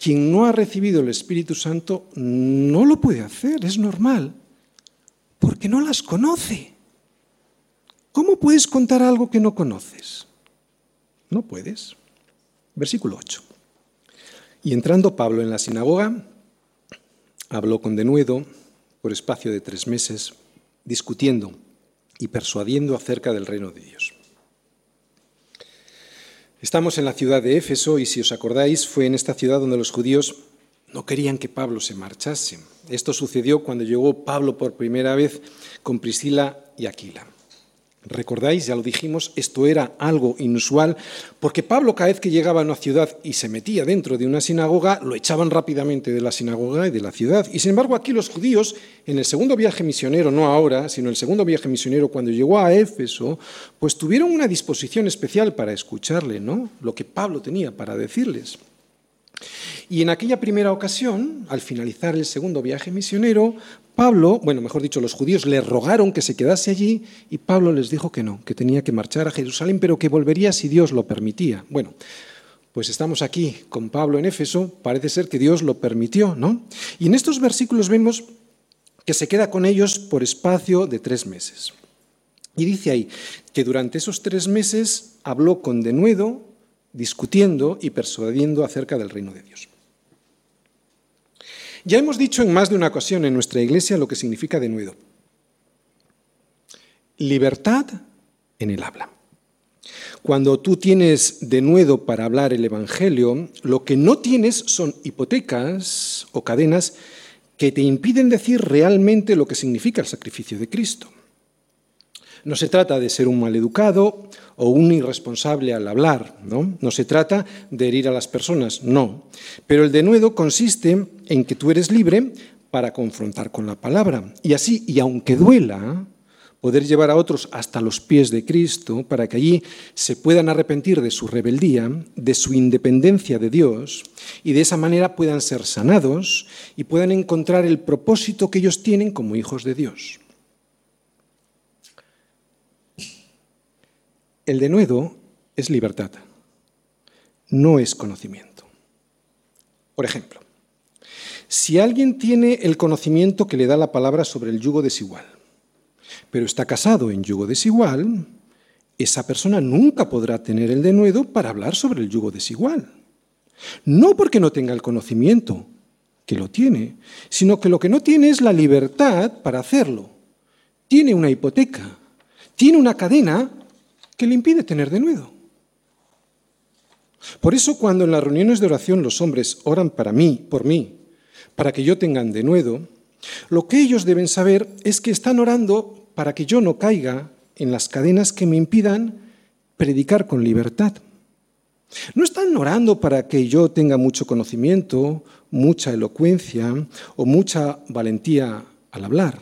Quien no ha recibido el Espíritu Santo no lo puede hacer, es normal, porque no las conoce. ¿Cómo puedes contar algo que no conoces? No puedes. Versículo 8. Y entrando Pablo en la sinagoga, habló con denuedo por espacio de tres meses, discutiendo y persuadiendo acerca del reino de Dios. Estamos en la ciudad de Éfeso y si os acordáis fue en esta ciudad donde los judíos no querían que Pablo se marchase. Esto sucedió cuando llegó Pablo por primera vez con Priscila y Aquila. Recordáis, ya lo dijimos, esto era algo inusual, porque Pablo cada vez que llegaba a una ciudad y se metía dentro de una sinagoga, lo echaban rápidamente de la sinagoga y de la ciudad. Y sin embargo aquí los judíos, en el segundo viaje misionero, no ahora, sino el segundo viaje misionero, cuando llegó a Éfeso, pues tuvieron una disposición especial para escucharle, ¿no? Lo que Pablo tenía para decirles. Y en aquella primera ocasión, al finalizar el segundo viaje misionero, Pablo, bueno, mejor dicho, los judíos le rogaron que se quedase allí y Pablo les dijo que no, que tenía que marchar a Jerusalén, pero que volvería si Dios lo permitía. Bueno, pues estamos aquí con Pablo en Éfeso, parece ser que Dios lo permitió, ¿no? Y en estos versículos vemos que se queda con ellos por espacio de tres meses. Y dice ahí que durante esos tres meses habló con denuedo, discutiendo y persuadiendo acerca del reino de Dios. Ya hemos dicho en más de una ocasión en nuestra iglesia lo que significa denuedo. Libertad en el habla. Cuando tú tienes denuedo para hablar el Evangelio, lo que no tienes son hipotecas o cadenas que te impiden decir realmente lo que significa el sacrificio de Cristo. No se trata de ser un maleducado o un irresponsable al hablar, ¿no? No se trata de herir a las personas, no. Pero el denuedo consiste en que tú eres libre para confrontar con la palabra. Y así, y aunque duela, poder llevar a otros hasta los pies de Cristo para que allí se puedan arrepentir de su rebeldía, de su independencia de Dios, y de esa manera puedan ser sanados y puedan encontrar el propósito que ellos tienen como hijos de Dios. El denuedo es libertad, no es conocimiento. Por ejemplo, si alguien tiene el conocimiento que le da la palabra sobre el yugo desigual, pero está casado en yugo desigual, esa persona nunca podrá tener el denuedo para hablar sobre el yugo desigual. No porque no tenga el conocimiento, que lo tiene, sino que lo que no tiene es la libertad para hacerlo. Tiene una hipoteca, tiene una cadena que le impide tener denuedo. Por eso cuando en las reuniones de oración los hombres oran para mí, por mí, para que yo tenga denuedo, lo que ellos deben saber es que están orando para que yo no caiga en las cadenas que me impidan predicar con libertad. No están orando para que yo tenga mucho conocimiento, mucha elocuencia o mucha valentía al hablar.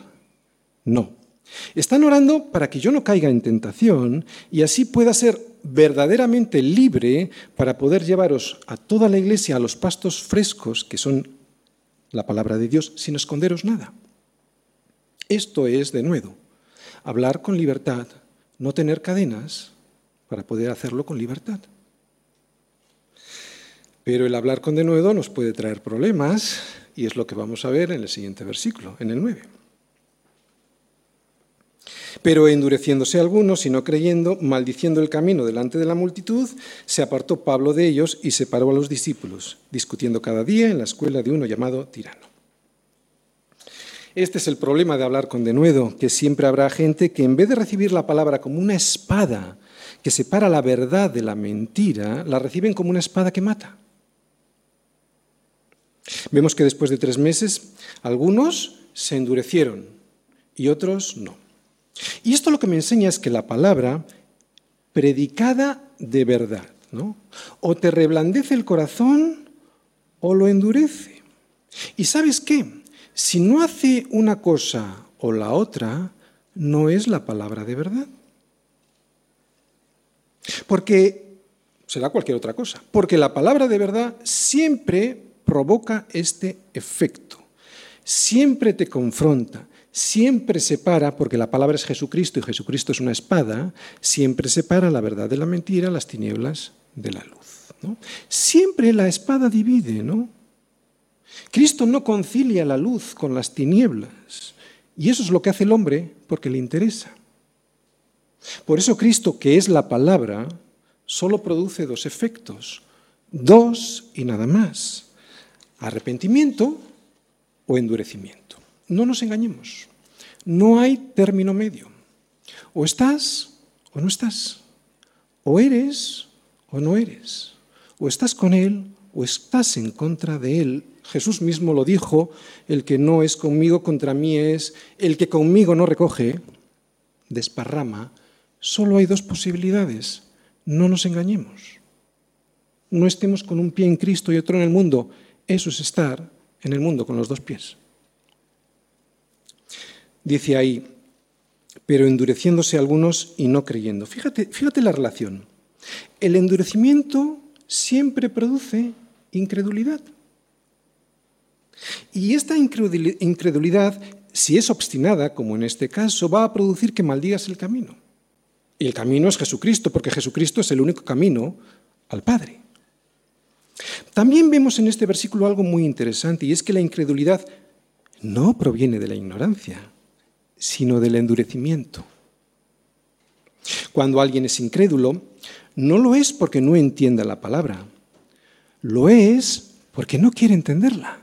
No. Están orando para que yo no caiga en tentación y así pueda ser verdaderamente libre para poder llevaros a toda la iglesia a los pastos frescos, que son la palabra de Dios, sin esconderos nada. Esto es de nuevo, hablar con libertad, no tener cadenas para poder hacerlo con libertad. Pero el hablar con denuedo nos puede traer problemas y es lo que vamos a ver en el siguiente versículo, en el 9. Pero endureciéndose algunos y no creyendo, maldiciendo el camino delante de la multitud, se apartó Pablo de ellos y separó a los discípulos, discutiendo cada día en la escuela de uno llamado tirano. Este es el problema de hablar con denuedo, que siempre habrá gente que en vez de recibir la palabra como una espada que separa la verdad de la mentira, la reciben como una espada que mata. Vemos que después de tres meses algunos se endurecieron y otros no. Y esto lo que me enseña es que la palabra predicada de verdad, ¿no? O te reblandece el corazón o lo endurece. ¿Y sabes qué? Si no hace una cosa o la otra, no es la palabra de verdad. Porque será cualquier otra cosa. Porque la palabra de verdad siempre provoca este efecto. Siempre te confronta, siempre separa, porque la palabra es Jesucristo y Jesucristo es una espada, siempre separa la verdad de la mentira, las tinieblas de la luz. Siempre la espada divide, ¿no? Cristo no concilia la luz con las tinieblas. Y eso es lo que hace el hombre porque le interesa. Por eso Cristo, que es la palabra, solo produce dos efectos. Dos y nada más. Arrepentimiento o endurecimiento. No nos engañemos. No hay término medio. O estás o no estás. O eres o no eres. O estás con Él o estás en contra de Él. Jesús mismo lo dijo, el que no es conmigo contra mí es, el que conmigo no recoge, desparrama. Solo hay dos posibilidades. No nos engañemos. No estemos con un pie en Cristo y otro en el mundo. Eso es estar en el mundo con los dos pies. Dice ahí, pero endureciéndose algunos y no creyendo. Fíjate, fíjate la relación. El endurecimiento siempre produce incredulidad. Y esta incredulidad, si es obstinada, como en este caso, va a producir que maldigas el camino. Y el camino es Jesucristo, porque Jesucristo es el único camino al Padre. También vemos en este versículo algo muy interesante, y es que la incredulidad no proviene de la ignorancia, sino del endurecimiento. Cuando alguien es incrédulo, no lo es porque no entienda la palabra, lo es porque no quiere entenderla.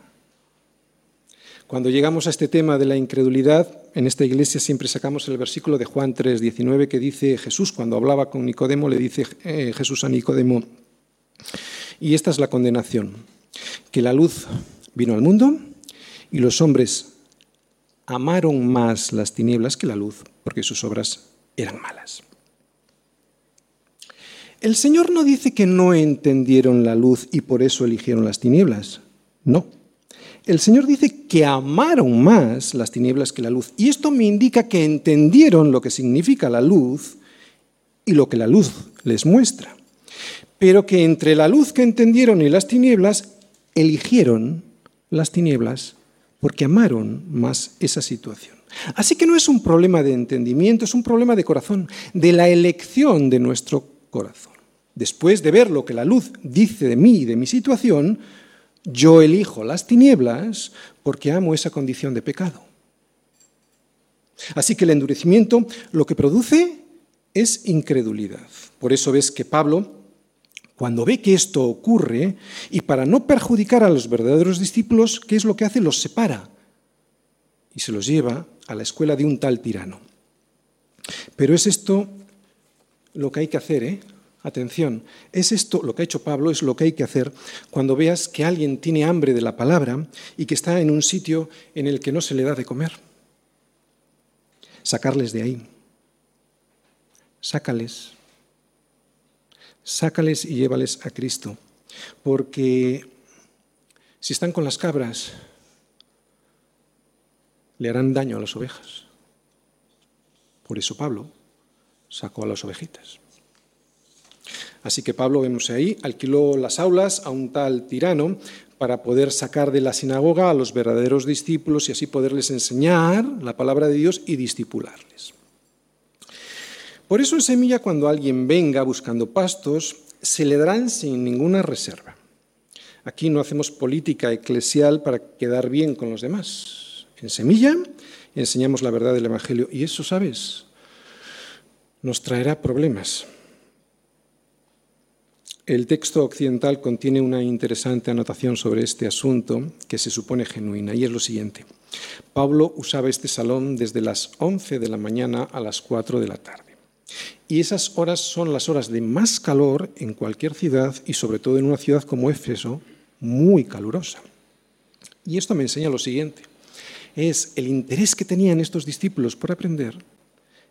Cuando llegamos a este tema de la incredulidad, en esta iglesia siempre sacamos el versículo de Juan 3, 19 que dice Jesús, cuando hablaba con Nicodemo, le dice eh, Jesús a Nicodemo, y esta es la condenación, que la luz vino al mundo y los hombres amaron más las tinieblas que la luz, porque sus obras eran malas. El Señor no dice que no entendieron la luz y por eso eligieron las tinieblas. No. El Señor dice que amaron más las tinieblas que la luz. Y esto me indica que entendieron lo que significa la luz y lo que la luz les muestra. Pero que entre la luz que entendieron y las tinieblas, eligieron las tinieblas porque amaron más esa situación. Así que no es un problema de entendimiento, es un problema de corazón, de la elección de nuestro corazón. Después de ver lo que la luz dice de mí y de mi situación, yo elijo las tinieblas porque amo esa condición de pecado. Así que el endurecimiento lo que produce es incredulidad. Por eso ves que Pablo, cuando ve que esto ocurre, y para no perjudicar a los verdaderos discípulos, ¿qué es lo que hace? Los separa y se los lleva a la escuela de un tal tirano. Pero es esto lo que hay que hacer, ¿eh? Atención, es esto lo que ha hecho Pablo, es lo que hay que hacer cuando veas que alguien tiene hambre de la palabra y que está en un sitio en el que no se le da de comer. Sacarles de ahí. Sácales. Sácales y llévales a Cristo. Porque si están con las cabras, le harán daño a las ovejas. Por eso Pablo sacó a las ovejitas. Así que Pablo, vemos ahí, alquiló las aulas a un tal tirano para poder sacar de la sinagoga a los verdaderos discípulos y así poderles enseñar la palabra de Dios y discipularles. Por eso en Semilla, cuando alguien venga buscando pastos, se le darán sin ninguna reserva. Aquí no hacemos política eclesial para quedar bien con los demás. En Semilla enseñamos la verdad del Evangelio y eso, ¿sabes? Nos traerá problemas. El texto occidental contiene una interesante anotación sobre este asunto que se supone genuina y es lo siguiente. Pablo usaba este salón desde las 11 de la mañana a las 4 de la tarde. Y esas horas son las horas de más calor en cualquier ciudad y sobre todo en una ciudad como Éfeso, muy calurosa. Y esto me enseña lo siguiente. Es el interés que tenían estos discípulos por aprender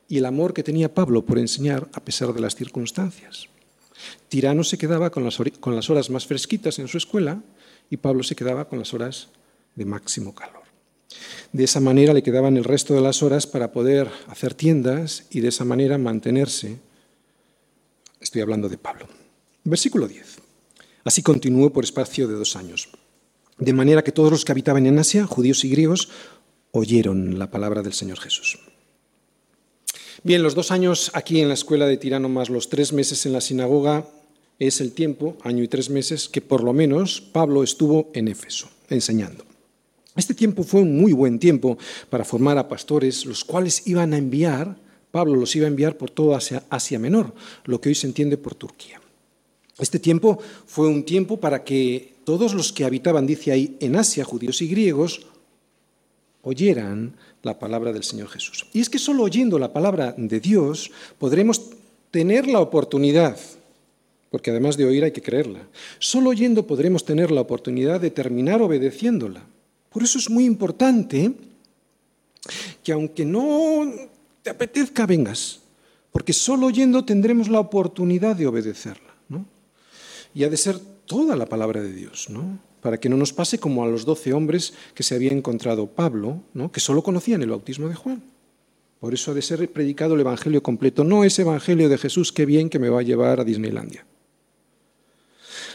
y el amor que tenía Pablo por enseñar a pesar de las circunstancias. Tirano se quedaba con las, horas más fresquitas en su escuela y Pablo se quedaba con las horas de máximo calor. De esa manera le quedaban el resto de las horas para poder hacer tiendas y de esa manera mantenerse. Estoy hablando de Pablo. Versículo 10. Así continuó por espacio de dos años. De manera que todos los que habitaban en Asia, judíos y griegos, oyeron la palabra del Señor Jesús. Bien, los dos años aquí en la escuela de Tirano más los tres meses en la sinagoga es el tiempo, año y tres meses, que por lo menos Pablo estuvo en Éfeso enseñando. Este tiempo fue un muy buen tiempo para formar a pastores, los cuales iban a enviar, Pablo los iba a enviar por toda Asia, Asia Menor, lo que hoy se entiende por Turquía. Este tiempo fue un tiempo para que todos los que habitaban, dice ahí, en Asia, judíos y griegos, oyeran la palabra del Señor Jesús. Y es que solo oyendo la palabra de Dios podremos tener la oportunidad, porque además de oír hay que creerla, solo oyendo podremos tener la oportunidad de terminar obedeciéndola. Por eso es muy importante que aunque no te apetezca, vengas, porque solo oyendo tendremos la oportunidad de obedecerla. ¿no? Y ha de ser toda la palabra de Dios, ¿no? para que no nos pase como a los doce hombres que se había encontrado Pablo, ¿no? que solo conocían el bautismo de Juan. Por eso ha de ser predicado el Evangelio completo, no ese Evangelio de Jesús, qué bien que me va a llevar a Disneylandia.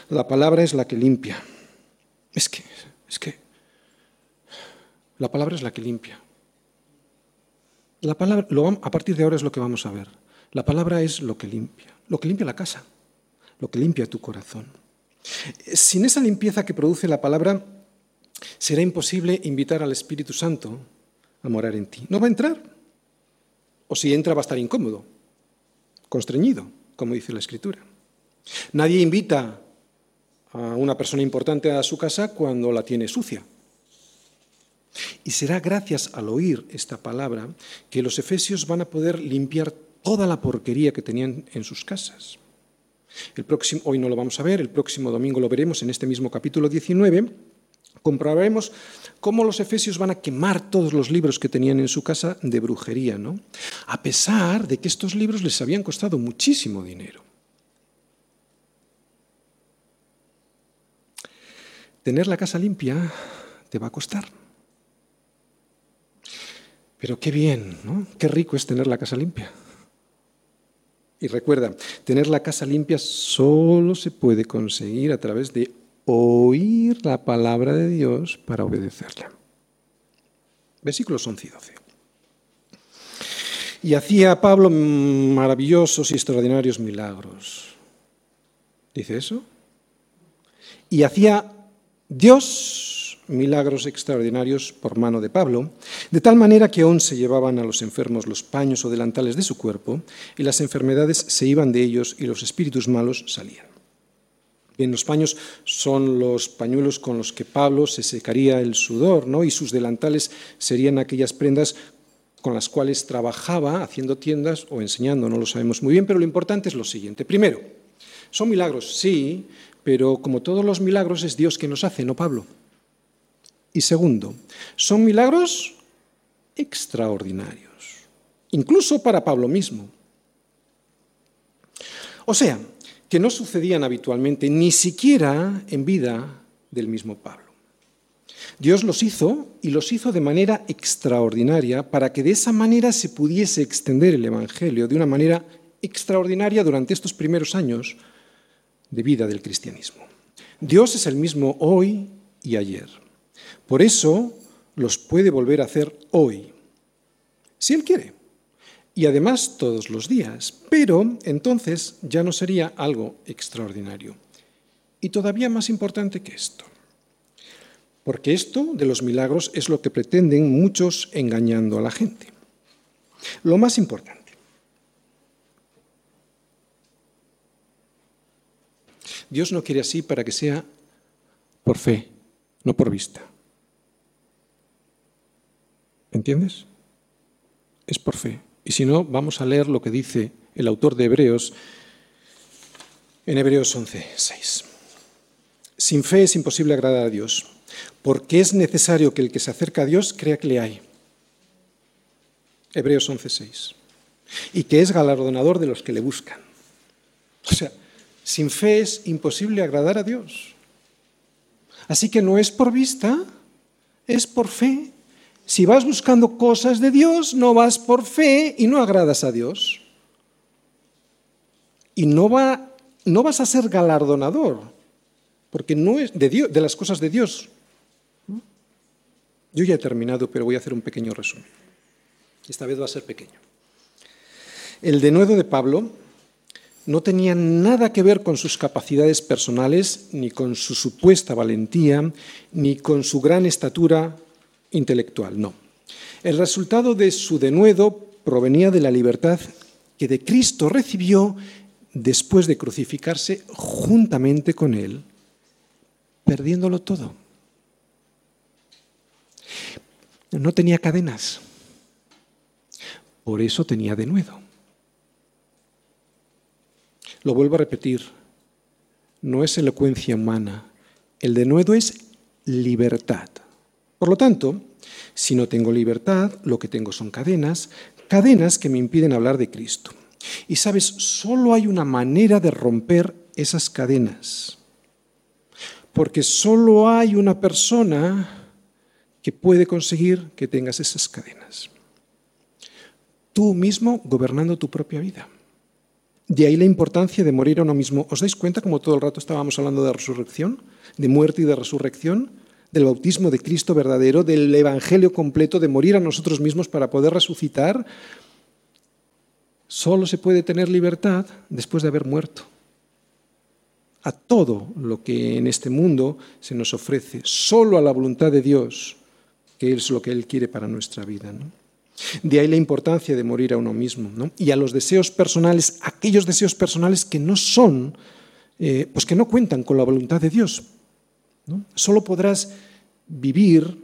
La palabra es la que limpia. Es que, es que, la palabra es la que limpia. La palabra, a partir de ahora es lo que vamos a ver. La palabra es lo que limpia, lo que limpia la casa, lo que limpia tu corazón. Sin esa limpieza que produce la palabra, será imposible invitar al Espíritu Santo a morar en ti. No va a entrar. O si entra va a estar incómodo, constreñido, como dice la Escritura. Nadie invita a una persona importante a su casa cuando la tiene sucia. Y será gracias al oír esta palabra que los efesios van a poder limpiar toda la porquería que tenían en sus casas. El próximo, hoy no lo vamos a ver, el próximo domingo lo veremos en este mismo capítulo 19, comprobaremos cómo los efesios van a quemar todos los libros que tenían en su casa de brujería, ¿no? A pesar de que estos libros les habían costado muchísimo dinero. Tener la casa limpia te va a costar. Pero qué bien, ¿no? Qué rico es tener la casa limpia. Y recuerda, tener la casa limpia solo se puede conseguir a través de oír la palabra de Dios para obedecerla. Versículos 11 y 12. Y hacía Pablo maravillosos y extraordinarios milagros. ¿Dice eso? Y hacía Dios milagros extraordinarios por mano de Pablo, de tal manera que aún se llevaban a los enfermos los paños o delantales de su cuerpo, y las enfermedades se iban de ellos y los espíritus malos salían. Bien, los paños son los pañuelos con los que Pablo se secaría el sudor, ¿no? Y sus delantales serían aquellas prendas con las cuales trabajaba haciendo tiendas o enseñando, no lo sabemos muy bien, pero lo importante es lo siguiente. Primero, son milagros, sí, pero como todos los milagros es Dios que nos hace, no Pablo. Y segundo, son milagros extraordinarios, incluso para Pablo mismo. O sea, que no sucedían habitualmente, ni siquiera en vida del mismo Pablo. Dios los hizo y los hizo de manera extraordinaria para que de esa manera se pudiese extender el Evangelio de una manera extraordinaria durante estos primeros años de vida del cristianismo. Dios es el mismo hoy y ayer. Por eso los puede volver a hacer hoy, si Él quiere, y además todos los días, pero entonces ya no sería algo extraordinario. Y todavía más importante que esto, porque esto de los milagros es lo que pretenden muchos engañando a la gente. Lo más importante, Dios no quiere así para que sea por fe, no por vista. ¿Entiendes? Es por fe. Y si no, vamos a leer lo que dice el autor de Hebreos en Hebreos 11, 6. Sin fe es imposible agradar a Dios, porque es necesario que el que se acerca a Dios crea que le hay. Hebreos 11, 6. Y que es galardonador de los que le buscan. O sea, sin fe es imposible agradar a Dios. Así que no es por vista, es por fe. Si vas buscando cosas de Dios, no vas por fe y no agradas a Dios. Y no, va, no vas a ser galardonador, porque no es de, Dios, de las cosas de Dios. Yo ya he terminado, pero voy a hacer un pequeño resumen. Esta vez va a ser pequeño. El denuedo de Pablo no tenía nada que ver con sus capacidades personales, ni con su supuesta valentía, ni con su gran estatura intelectual, no. El resultado de su denuedo provenía de la libertad que de Cristo recibió después de crucificarse juntamente con Él, perdiéndolo todo. No tenía cadenas, por eso tenía denuedo. Lo vuelvo a repetir, no es elocuencia humana, el denuedo es libertad. Por lo tanto, si no tengo libertad, lo que tengo son cadenas, cadenas que me impiden hablar de Cristo. Y sabes, solo hay una manera de romper esas cadenas. Porque solo hay una persona que puede conseguir que tengas esas cadenas. Tú mismo gobernando tu propia vida. De ahí la importancia de morir a uno mismo. ¿Os dais cuenta como todo el rato estábamos hablando de resurrección, de muerte y de resurrección? Del bautismo de Cristo verdadero, del Evangelio completo, de morir a nosotros mismos para poder resucitar, solo se puede tener libertad después de haber muerto. A todo lo que en este mundo se nos ofrece, solo a la voluntad de Dios, que es lo que Él quiere para nuestra vida. De ahí la importancia de morir a uno mismo. Y a los deseos personales, aquellos deseos personales que no son, eh, pues que no cuentan con la voluntad de Dios, Solo podrás vivir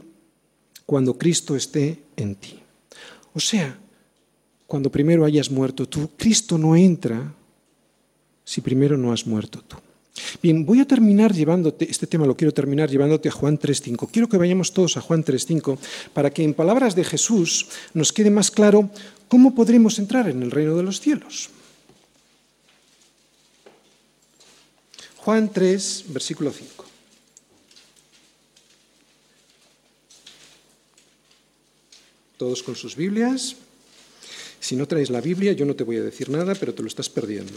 cuando Cristo esté en ti. O sea, cuando primero hayas muerto tú, Cristo no entra si primero no has muerto tú. Bien, voy a terminar llevándote, este tema lo quiero terminar llevándote a Juan 3.5. Quiero que vayamos todos a Juan 3.5 para que en palabras de Jesús nos quede más claro cómo podremos entrar en el reino de los cielos. Juan 3, versículo 5. Todos con sus Biblias. Si no traes la Biblia, yo no te voy a decir nada, pero te lo estás perdiendo.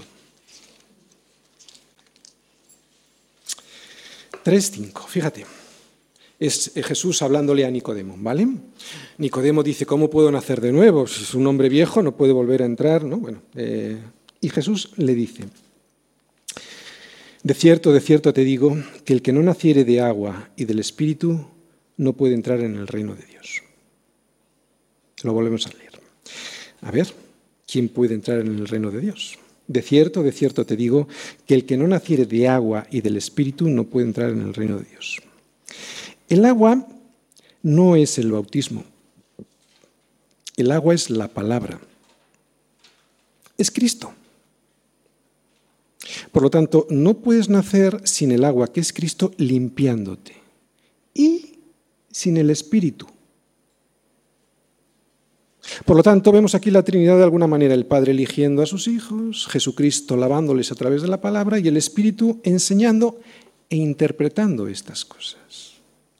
3.5, fíjate. Es Jesús hablándole a Nicodemo, ¿vale? Nicodemo dice, ¿cómo puedo nacer de nuevo? Si es un hombre viejo, no puede volver a entrar, ¿no? Bueno, eh, y Jesús le dice, de cierto, de cierto te digo, que el que no naciere de agua y del Espíritu no puede entrar en el reino de Dios. Lo volvemos a leer. A ver, ¿quién puede entrar en el reino de Dios? De cierto, de cierto te digo, que el que no naciere de agua y del Espíritu no puede entrar en el reino de Dios. El agua no es el bautismo. El agua es la palabra. Es Cristo. Por lo tanto, no puedes nacer sin el agua, que es Cristo, limpiándote. Y sin el Espíritu, por lo tanto, vemos aquí la Trinidad de alguna manera, el Padre eligiendo a sus hijos, Jesucristo lavándoles a través de la palabra y el Espíritu enseñando e interpretando estas cosas.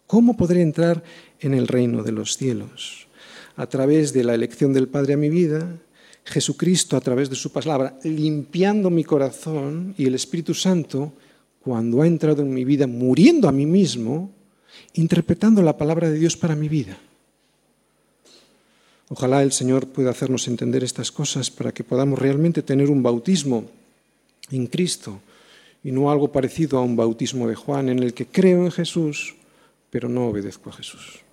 ¿Cómo podré entrar en el reino de los cielos? A través de la elección del Padre a mi vida, Jesucristo a través de su palabra, limpiando mi corazón y el Espíritu Santo, cuando ha entrado en mi vida, muriendo a mí mismo, interpretando la palabra de Dios para mi vida. Ojalá el Señor pueda hacernos entender estas cosas para que podamos realmente tener un bautismo en Cristo y no algo parecido a un bautismo de Juan en el que creo en Jesús, pero no obedezco a Jesús.